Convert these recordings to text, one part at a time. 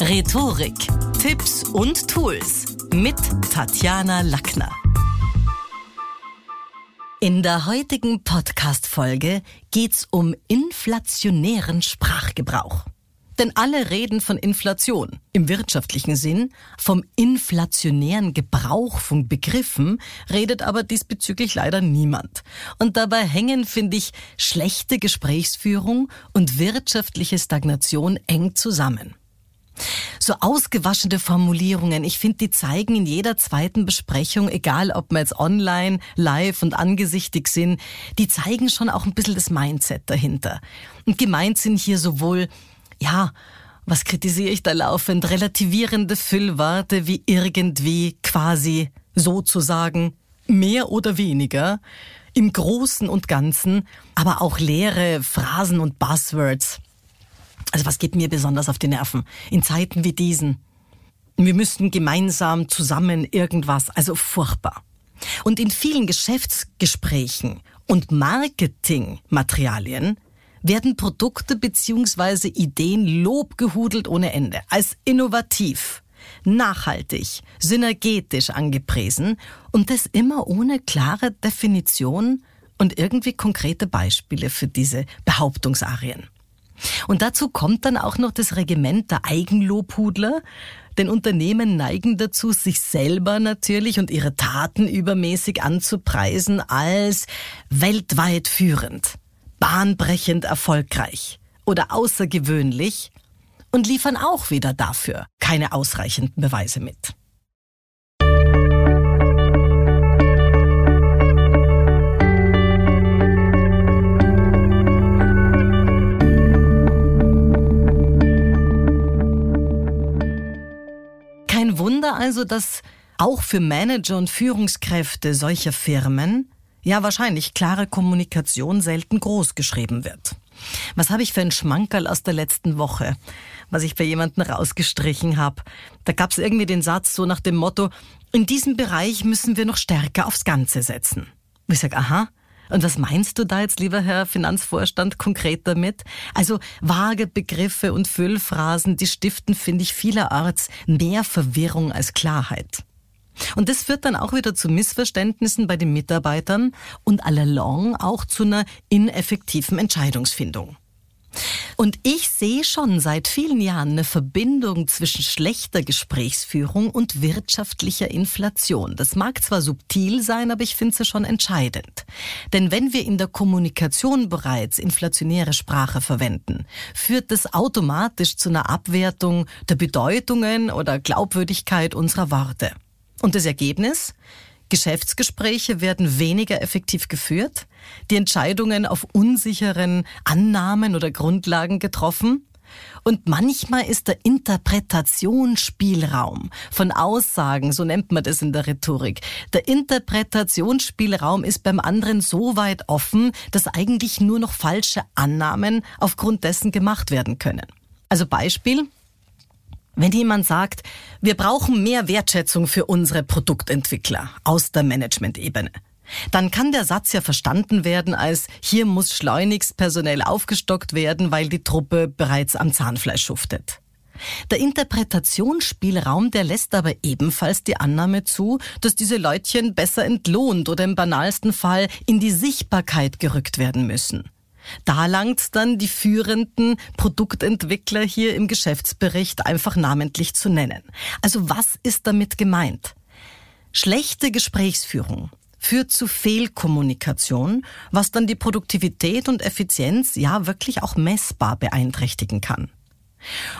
Rhetorik, Tipps und Tools mit Tatjana Lackner. In der heutigen Podcast-Folge geht's um inflationären Sprachgebrauch. Denn alle reden von Inflation im wirtschaftlichen Sinn, vom inflationären Gebrauch von Begriffen redet aber diesbezüglich leider niemand. Und dabei hängen, finde ich, schlechte Gesprächsführung und wirtschaftliche Stagnation eng zusammen. So ausgewaschene Formulierungen, ich finde, die zeigen in jeder zweiten Besprechung, egal ob wir jetzt online, live und angesichtig sind, die zeigen schon auch ein bisschen das Mindset dahinter. Und gemeint sind hier sowohl ja, was kritisiere ich da laufend? Relativierende Füllworte wie irgendwie, quasi, sozusagen, mehr oder weniger, im Großen und Ganzen, aber auch leere Phrasen und Buzzwords. Also was geht mir besonders auf die Nerven? In Zeiten wie diesen. Wir müssten gemeinsam zusammen irgendwas, also furchtbar. Und in vielen Geschäftsgesprächen und Marketingmaterialien werden Produkte bzw. Ideen lobgehudelt ohne Ende, als innovativ, nachhaltig, synergetisch angepriesen und das immer ohne klare Definition und irgendwie konkrete Beispiele für diese Behauptungsarien. Und dazu kommt dann auch noch das Regiment der Eigenlobhudler, denn Unternehmen neigen dazu, sich selber natürlich und ihre Taten übermäßig anzupreisen als weltweit führend bahnbrechend erfolgreich oder außergewöhnlich und liefern auch wieder dafür keine ausreichenden Beweise mit. Also, dass auch für Manager und Führungskräfte solcher Firmen ja, wahrscheinlich klare Kommunikation selten groß geschrieben wird. Was habe ich für ein Schmankerl aus der letzten Woche, was ich bei jemandem rausgestrichen habe? Da gab es irgendwie den Satz so nach dem Motto, in diesem Bereich müssen wir noch stärker aufs Ganze setzen. Ich sage, aha, und was meinst du da jetzt, lieber Herr Finanzvorstand, konkret damit? Also vage Begriffe und Füllphrasen, die stiften, finde ich, vielerorts mehr Verwirrung als Klarheit. Und das führt dann auch wieder zu Missverständnissen bei den Mitarbeitern und allalong auch zu einer ineffektiven Entscheidungsfindung. Und ich sehe schon seit vielen Jahren eine Verbindung zwischen schlechter Gesprächsführung und wirtschaftlicher Inflation. Das mag zwar subtil sein, aber ich finde es schon entscheidend. Denn wenn wir in der Kommunikation bereits inflationäre Sprache verwenden, führt das automatisch zu einer Abwertung der Bedeutungen oder Glaubwürdigkeit unserer Worte. Und das Ergebnis? Geschäftsgespräche werden weniger effektiv geführt, die Entscheidungen auf unsicheren Annahmen oder Grundlagen getroffen und manchmal ist der Interpretationsspielraum von Aussagen, so nennt man das in der Rhetorik, der Interpretationsspielraum ist beim anderen so weit offen, dass eigentlich nur noch falsche Annahmen aufgrund dessen gemacht werden können. Also Beispiel, wenn jemand sagt, wir brauchen mehr Wertschätzung für unsere Produktentwickler aus der Management-Ebene, dann kann der Satz ja verstanden werden als hier muss schleunigst personell aufgestockt werden, weil die Truppe bereits am Zahnfleisch schuftet. Der Interpretationsspielraum, der lässt aber ebenfalls die Annahme zu, dass diese Leutchen besser entlohnt oder im banalsten Fall in die Sichtbarkeit gerückt werden müssen. Da langt dann die führenden Produktentwickler hier im Geschäftsbericht einfach namentlich zu nennen. Also was ist damit gemeint? Schlechte Gesprächsführung führt zu Fehlkommunikation, was dann die Produktivität und Effizienz ja wirklich auch messbar beeinträchtigen kann.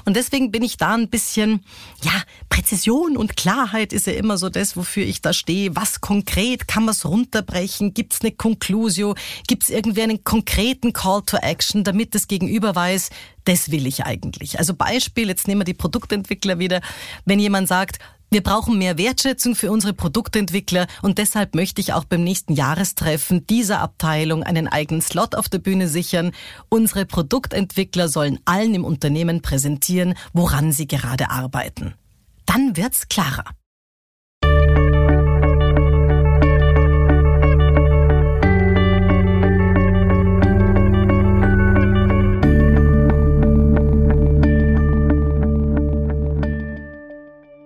Und deswegen bin ich da ein bisschen, ja, Präzision und Klarheit ist ja immer so das, wofür ich da stehe. Was konkret kann man es runterbrechen? Gibt es eine Conclusio? Gibt es irgendwie einen konkreten Call to Action, damit das Gegenüber weiß, das will ich eigentlich. Also Beispiel, jetzt nehmen wir die Produktentwickler wieder. Wenn jemand sagt, wir brauchen mehr Wertschätzung für unsere Produktentwickler und deshalb möchte ich auch beim nächsten Jahrestreffen dieser Abteilung einen eigenen Slot auf der Bühne sichern. Unsere Produktentwickler sollen allen im Unternehmen präsentieren, woran sie gerade arbeiten. Dann wird's klarer.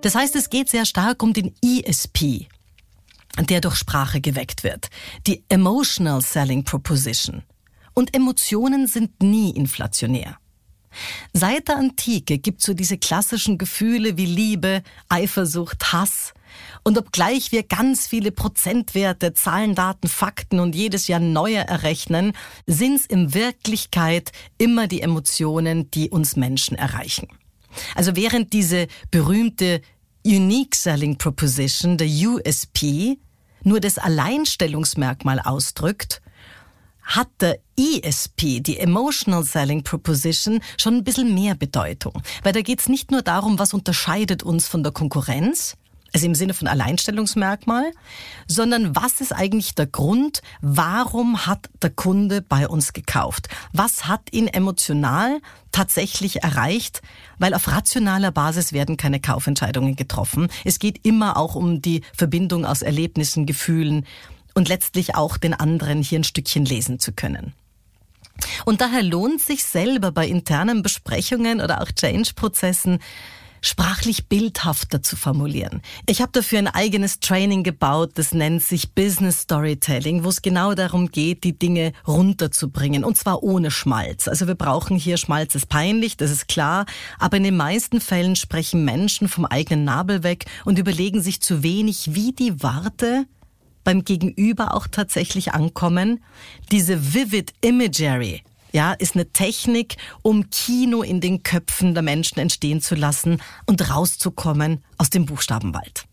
Das heißt, es geht sehr stark um den ESP, der durch Sprache geweckt wird. Die Emotional Selling Proposition. Und Emotionen sind nie inflationär. Seit der Antike gibt es so diese klassischen Gefühle wie Liebe, Eifersucht, Hass. Und obgleich wir ganz viele Prozentwerte, Zahlen, Daten, Fakten und jedes Jahr neue errechnen, sind es in Wirklichkeit immer die Emotionen, die uns Menschen erreichen. Also während diese berühmte Unique Selling Proposition, der USP, nur das Alleinstellungsmerkmal ausdrückt, hat der ESP, die Emotional Selling Proposition, schon ein bisschen mehr Bedeutung. Weil da geht es nicht nur darum, was unterscheidet uns von der Konkurrenz, also im Sinne von Alleinstellungsmerkmal, sondern was ist eigentlich der Grund, warum hat der Kunde bei uns gekauft? Was hat ihn emotional tatsächlich erreicht? Weil auf rationaler Basis werden keine Kaufentscheidungen getroffen. Es geht immer auch um die Verbindung aus Erlebnissen, Gefühlen und letztlich auch den anderen hier ein Stückchen lesen zu können. Und daher lohnt sich selber bei internen Besprechungen oder auch Change-Prozessen sprachlich bildhafter zu formulieren. Ich habe dafür ein eigenes Training gebaut, das nennt sich Business Storytelling, wo es genau darum geht, die Dinge runterzubringen und zwar ohne Schmalz. Also wir brauchen hier Schmalz ist peinlich, das ist klar, aber in den meisten Fällen sprechen Menschen vom eigenen Nabel weg und überlegen sich zu wenig, wie die Worte beim Gegenüber auch tatsächlich ankommen. Diese Vivid Imagery, ja, ist eine Technik, um Kino in den Köpfen der Menschen entstehen zu lassen und rauszukommen aus dem Buchstabenwald.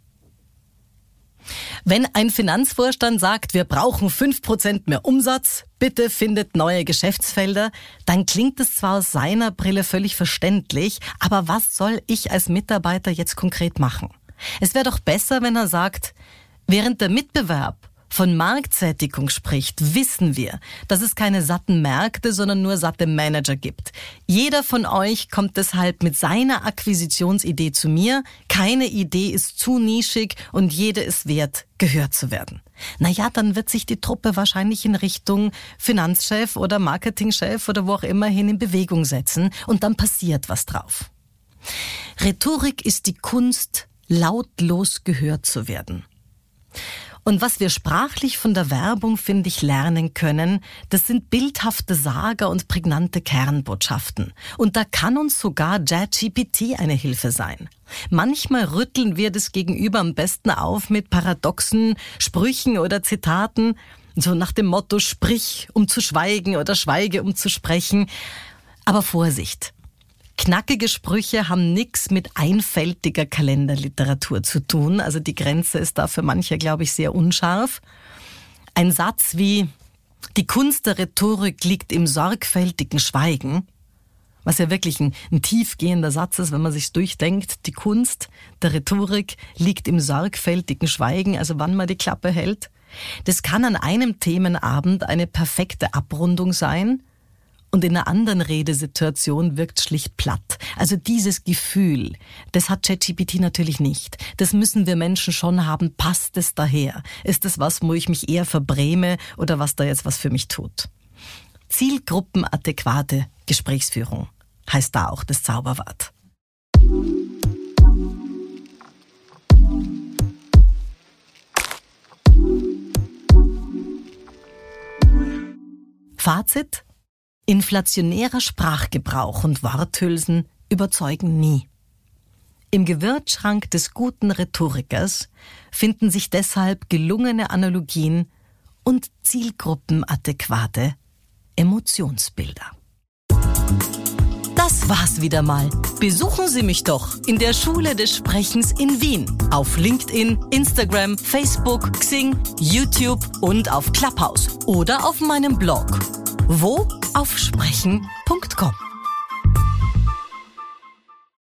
Wenn ein Finanzvorstand sagt, wir brauchen fünf Prozent mehr Umsatz, bitte findet neue Geschäftsfelder, dann klingt es zwar aus seiner Brille völlig verständlich, aber was soll ich als Mitarbeiter jetzt konkret machen? Es wäre doch besser, wenn er sagt, während der Mitbewerb von Marktsättigung spricht, wissen wir, dass es keine satten Märkte, sondern nur satte Manager gibt. Jeder von euch kommt deshalb mit seiner Akquisitionsidee zu mir. Keine Idee ist zu nischig und jede ist wert, gehört zu werden. Naja, dann wird sich die Truppe wahrscheinlich in Richtung Finanzchef oder Marketingchef oder wo auch immer hin in Bewegung setzen und dann passiert was drauf. Rhetorik ist die Kunst, lautlos gehört zu werden. Und was wir sprachlich von der Werbung, finde ich, lernen können, das sind bildhafte Sager und prägnante Kernbotschaften. Und da kann uns sogar JetGPT eine Hilfe sein. Manchmal rütteln wir das Gegenüber am besten auf mit paradoxen Sprüchen oder Zitaten, so nach dem Motto, sprich, um zu schweigen oder schweige, um zu sprechen. Aber Vorsicht! Knackige Sprüche haben nichts mit einfältiger Kalenderliteratur zu tun. Also die Grenze ist da für manche, glaube ich, sehr unscharf. Ein Satz wie die Kunst der Rhetorik liegt im sorgfältigen Schweigen, was ja wirklich ein, ein tiefgehender Satz ist, wenn man sich durchdenkt. Die Kunst der Rhetorik liegt im sorgfältigen Schweigen, also wann man die Klappe hält. Das kann an einem Themenabend eine perfekte Abrundung sein und in einer anderen Redesituation wirkt schlicht platt. Also dieses Gefühl, das hat ChatGPT natürlich nicht. Das müssen wir Menschen schon haben. Passt es daher? Ist es was, wo ich mich eher verbräme oder was da jetzt was für mich tut? Zielgruppenadäquate Gesprächsführung heißt da auch das Zauberwort. Fazit? Inflationärer Sprachgebrauch und Worthülsen überzeugen nie. Im Gewürzschrank des guten Rhetorikers finden sich deshalb gelungene Analogien und zielgruppenadäquate Emotionsbilder. Das war's wieder mal. Besuchen Sie mich doch in der Schule des Sprechens in Wien auf LinkedIn, Instagram, Facebook, Xing, YouTube und auf Clubhouse oder auf meinem Blog. Wo? Auf sprechen.com.